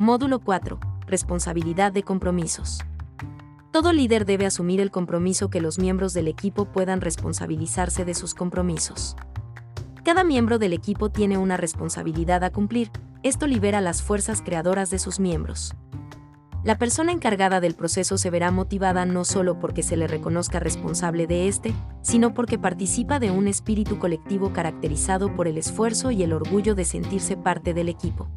Módulo 4. Responsabilidad de compromisos. Todo líder debe asumir el compromiso que los miembros del equipo puedan responsabilizarse de sus compromisos. Cada miembro del equipo tiene una responsabilidad a cumplir, esto libera las fuerzas creadoras de sus miembros. La persona encargada del proceso se verá motivada no solo porque se le reconozca responsable de este, sino porque participa de un espíritu colectivo caracterizado por el esfuerzo y el orgullo de sentirse parte del equipo.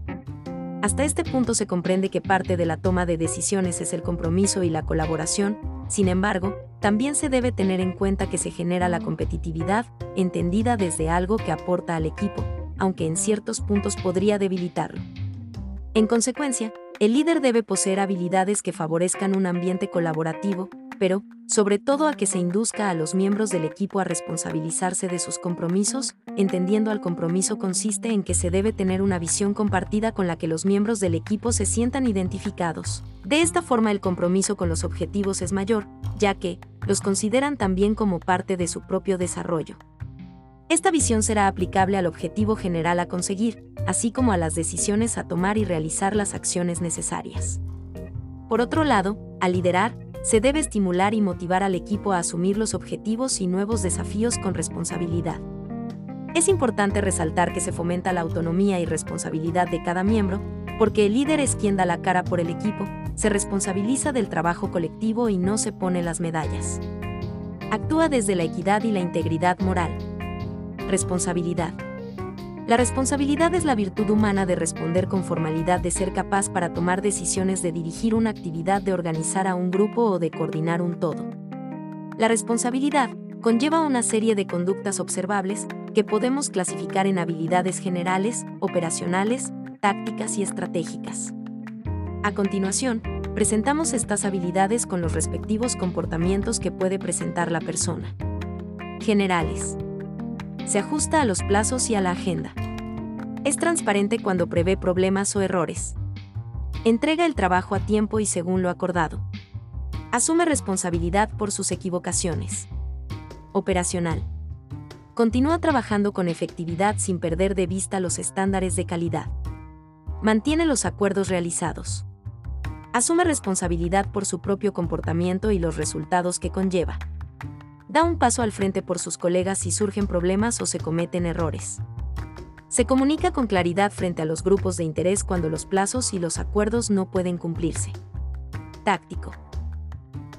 Hasta este punto se comprende que parte de la toma de decisiones es el compromiso y la colaboración, sin embargo, también se debe tener en cuenta que se genera la competitividad, entendida desde algo que aporta al equipo, aunque en ciertos puntos podría debilitarlo. En consecuencia, el líder debe poseer habilidades que favorezcan un ambiente colaborativo, pero, sobre todo a que se induzca a los miembros del equipo a responsabilizarse de sus compromisos, entendiendo al compromiso consiste en que se debe tener una visión compartida con la que los miembros del equipo se sientan identificados. De esta forma el compromiso con los objetivos es mayor, ya que, los consideran también como parte de su propio desarrollo. Esta visión será aplicable al objetivo general a conseguir, así como a las decisiones a tomar y realizar las acciones necesarias. Por otro lado, al liderar, se debe estimular y motivar al equipo a asumir los objetivos y nuevos desafíos con responsabilidad. Es importante resaltar que se fomenta la autonomía y responsabilidad de cada miembro, porque el líder es quien da la cara por el equipo, se responsabiliza del trabajo colectivo y no se pone las medallas. Actúa desde la equidad y la integridad moral. Responsabilidad. La responsabilidad es la virtud humana de responder con formalidad, de ser capaz para tomar decisiones, de dirigir una actividad, de organizar a un grupo o de coordinar un todo. La responsabilidad conlleva una serie de conductas observables que podemos clasificar en habilidades generales, operacionales, tácticas y estratégicas. A continuación, presentamos estas habilidades con los respectivos comportamientos que puede presentar la persona. Generales se ajusta a los plazos y a la agenda. Es transparente cuando prevé problemas o errores. Entrega el trabajo a tiempo y según lo acordado. Asume responsabilidad por sus equivocaciones. Operacional. Continúa trabajando con efectividad sin perder de vista los estándares de calidad. Mantiene los acuerdos realizados. Asume responsabilidad por su propio comportamiento y los resultados que conlleva da un paso al frente por sus colegas si surgen problemas o se cometen errores. Se comunica con claridad frente a los grupos de interés cuando los plazos y los acuerdos no pueden cumplirse. Táctico.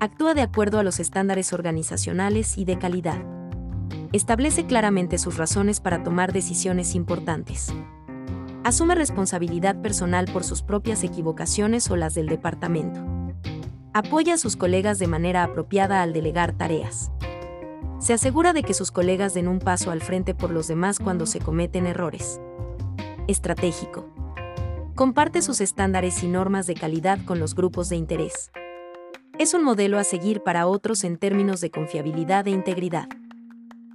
Actúa de acuerdo a los estándares organizacionales y de calidad. Establece claramente sus razones para tomar decisiones importantes. Asume responsabilidad personal por sus propias equivocaciones o las del departamento. Apoya a sus colegas de manera apropiada al delegar tareas se asegura de que sus colegas den un paso al frente por los demás cuando se cometen errores. Estratégico. Comparte sus estándares y normas de calidad con los grupos de interés. Es un modelo a seguir para otros en términos de confiabilidad e integridad.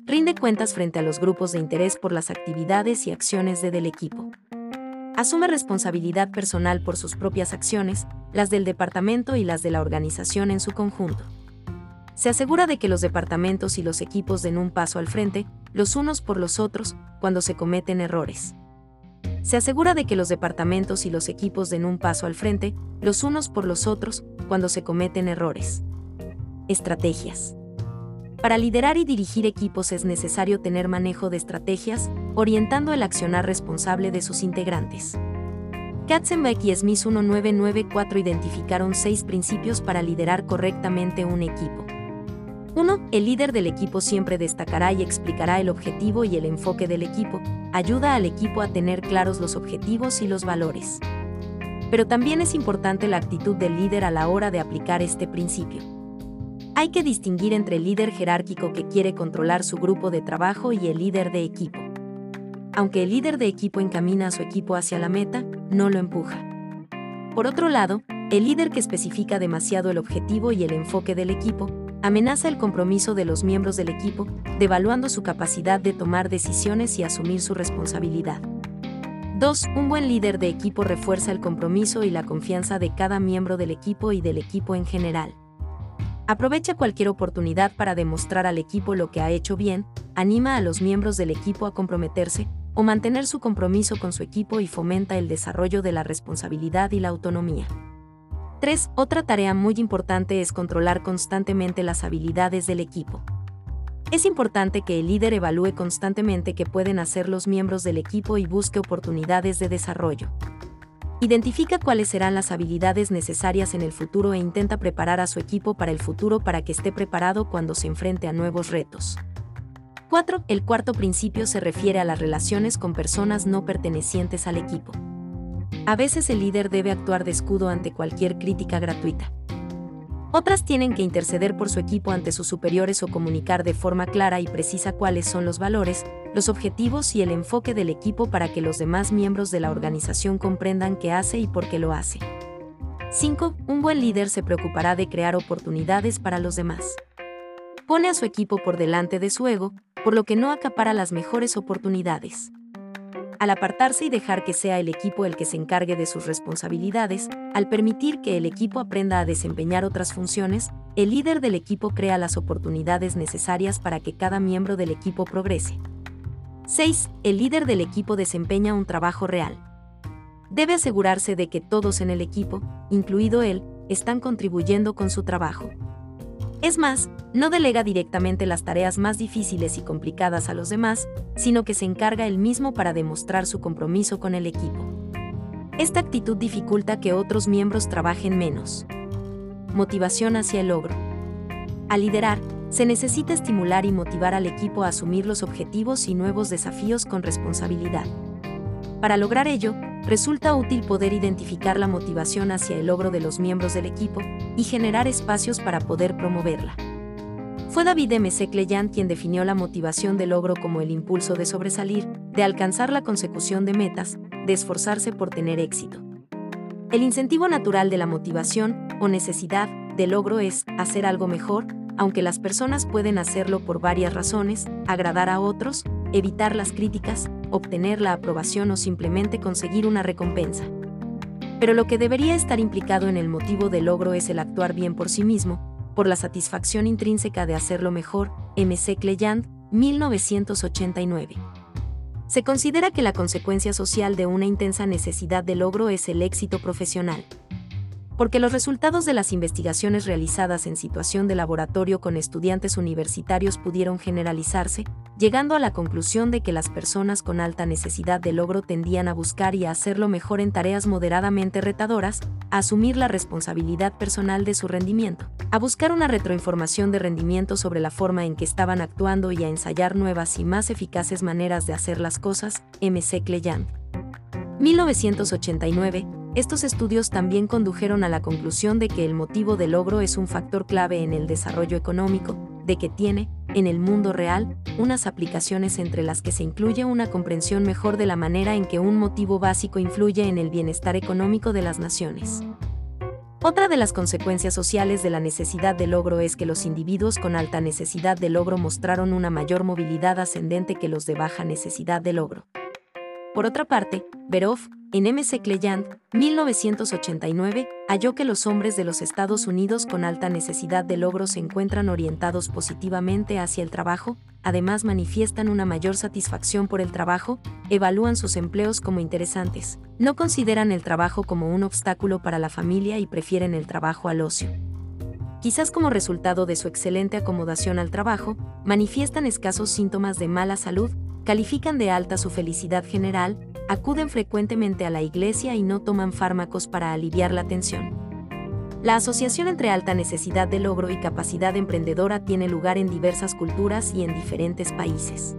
Rinde cuentas frente a los grupos de interés por las actividades y acciones de del equipo. Asume responsabilidad personal por sus propias acciones, las del departamento y las de la organización en su conjunto se asegura de que los departamentos y los equipos den un paso al frente, los unos por los otros, cuando se cometen errores. Se asegura de que los departamentos y los equipos den un paso al frente, los unos por los otros, cuando se cometen errores. Estrategias. Para liderar y dirigir equipos es necesario tener manejo de estrategias, orientando el accionar responsable de sus integrantes. Katzenbeck y Smith 1994 identificaron seis principios para liderar correctamente un equipo. 1. El líder del equipo siempre destacará y explicará el objetivo y el enfoque del equipo, ayuda al equipo a tener claros los objetivos y los valores. Pero también es importante la actitud del líder a la hora de aplicar este principio. Hay que distinguir entre el líder jerárquico que quiere controlar su grupo de trabajo y el líder de equipo. Aunque el líder de equipo encamina a su equipo hacia la meta, no lo empuja. Por otro lado, el líder que especifica demasiado el objetivo y el enfoque del equipo, amenaza el compromiso de los miembros del equipo, devaluando su capacidad de tomar decisiones y asumir su responsabilidad. 2. Un buen líder de equipo refuerza el compromiso y la confianza de cada miembro del equipo y del equipo en general. Aprovecha cualquier oportunidad para demostrar al equipo lo que ha hecho bien, anima a los miembros del equipo a comprometerse, o mantener su compromiso con su equipo y fomenta el desarrollo de la responsabilidad y la autonomía. 3. Otra tarea muy importante es controlar constantemente las habilidades del equipo. Es importante que el líder evalúe constantemente qué pueden hacer los miembros del equipo y busque oportunidades de desarrollo. Identifica cuáles serán las habilidades necesarias en el futuro e intenta preparar a su equipo para el futuro para que esté preparado cuando se enfrente a nuevos retos. 4. El cuarto principio se refiere a las relaciones con personas no pertenecientes al equipo. A veces el líder debe actuar de escudo ante cualquier crítica gratuita. Otras tienen que interceder por su equipo ante sus superiores o comunicar de forma clara y precisa cuáles son los valores, los objetivos y el enfoque del equipo para que los demás miembros de la organización comprendan qué hace y por qué lo hace. 5. Un buen líder se preocupará de crear oportunidades para los demás. Pone a su equipo por delante de su ego, por lo que no acapara las mejores oportunidades. Al apartarse y dejar que sea el equipo el que se encargue de sus responsabilidades, al permitir que el equipo aprenda a desempeñar otras funciones, el líder del equipo crea las oportunidades necesarias para que cada miembro del equipo progrese. 6. El líder del equipo desempeña un trabajo real. Debe asegurarse de que todos en el equipo, incluido él, están contribuyendo con su trabajo. Es más, no delega directamente las tareas más difíciles y complicadas a los demás, sino que se encarga él mismo para demostrar su compromiso con el equipo. Esta actitud dificulta que otros miembros trabajen menos. Motivación hacia el logro. Al liderar, se necesita estimular y motivar al equipo a asumir los objetivos y nuevos desafíos con responsabilidad. Para lograr ello, resulta útil poder identificar la motivación hacia el logro de los miembros del equipo y generar espacios para poder promoverla. Fue David M. Cleyan quien definió la motivación del logro como el impulso de sobresalir, de alcanzar la consecución de metas, de esforzarse por tener éxito. El incentivo natural de la motivación, o necesidad, de logro es hacer algo mejor, aunque las personas pueden hacerlo por varias razones, agradar a otros, evitar las críticas, obtener la aprobación o simplemente conseguir una recompensa. Pero lo que debería estar implicado en el motivo del logro es el actuar bien por sí mismo, por la satisfacción intrínseca de hacerlo mejor, M.C. Cleyant, 1989. Se considera que la consecuencia social de una intensa necesidad de logro es el éxito profesional porque los resultados de las investigaciones realizadas en situación de laboratorio con estudiantes universitarios pudieron generalizarse, llegando a la conclusión de que las personas con alta necesidad de logro tendían a buscar y a hacerlo mejor en tareas moderadamente retadoras, a asumir la responsabilidad personal de su rendimiento, a buscar una retroinformación de rendimiento sobre la forma en que estaban actuando y a ensayar nuevas y más eficaces maneras de hacer las cosas, M.C. Cleyant. 1989, estos estudios también condujeron a la conclusión de que el motivo de logro es un factor clave en el desarrollo económico, de que tiene, en el mundo real, unas aplicaciones entre las que se incluye una comprensión mejor de la manera en que un motivo básico influye en el bienestar económico de las naciones. Otra de las consecuencias sociales de la necesidad de logro es que los individuos con alta necesidad de logro mostraron una mayor movilidad ascendente que los de baja necesidad de logro. Por otra parte, Berov, en M.C. Cleyant, 1989, halló que los hombres de los Estados Unidos con alta necesidad de logro se encuentran orientados positivamente hacia el trabajo, además manifiestan una mayor satisfacción por el trabajo, evalúan sus empleos como interesantes, no consideran el trabajo como un obstáculo para la familia y prefieren el trabajo al ocio. Quizás como resultado de su excelente acomodación al trabajo, manifiestan escasos síntomas de mala salud, califican de alta su felicidad general, acuden frecuentemente a la iglesia y no toman fármacos para aliviar la tensión. La asociación entre alta necesidad de logro y capacidad emprendedora tiene lugar en diversas culturas y en diferentes países.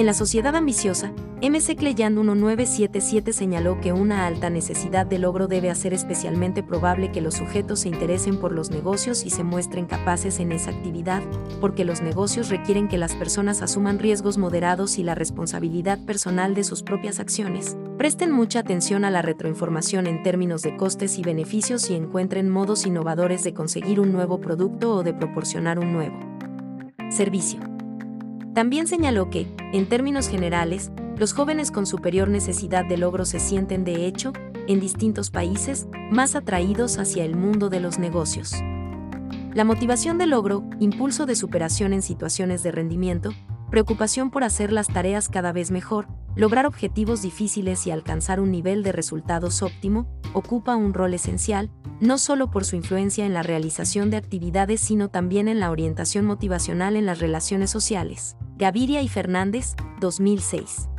En la sociedad ambiciosa, MC Cleyand 1977 señaló que una alta necesidad de logro debe hacer especialmente probable que los sujetos se interesen por los negocios y se muestren capaces en esa actividad, porque los negocios requieren que las personas asuman riesgos moderados y la responsabilidad personal de sus propias acciones. Presten mucha atención a la retroinformación en términos de costes y beneficios y encuentren modos innovadores de conseguir un nuevo producto o de proporcionar un nuevo servicio. También señaló que, en términos generales, los jóvenes con superior necesidad de logro se sienten, de hecho, en distintos países, más atraídos hacia el mundo de los negocios. La motivación de logro, impulso de superación en situaciones de rendimiento, preocupación por hacer las tareas cada vez mejor, lograr objetivos difíciles y alcanzar un nivel de resultados óptimo, ocupa un rol esencial, no solo por su influencia en la realización de actividades, sino también en la orientación motivacional en las relaciones sociales. Gaviria y Fernández, 2006.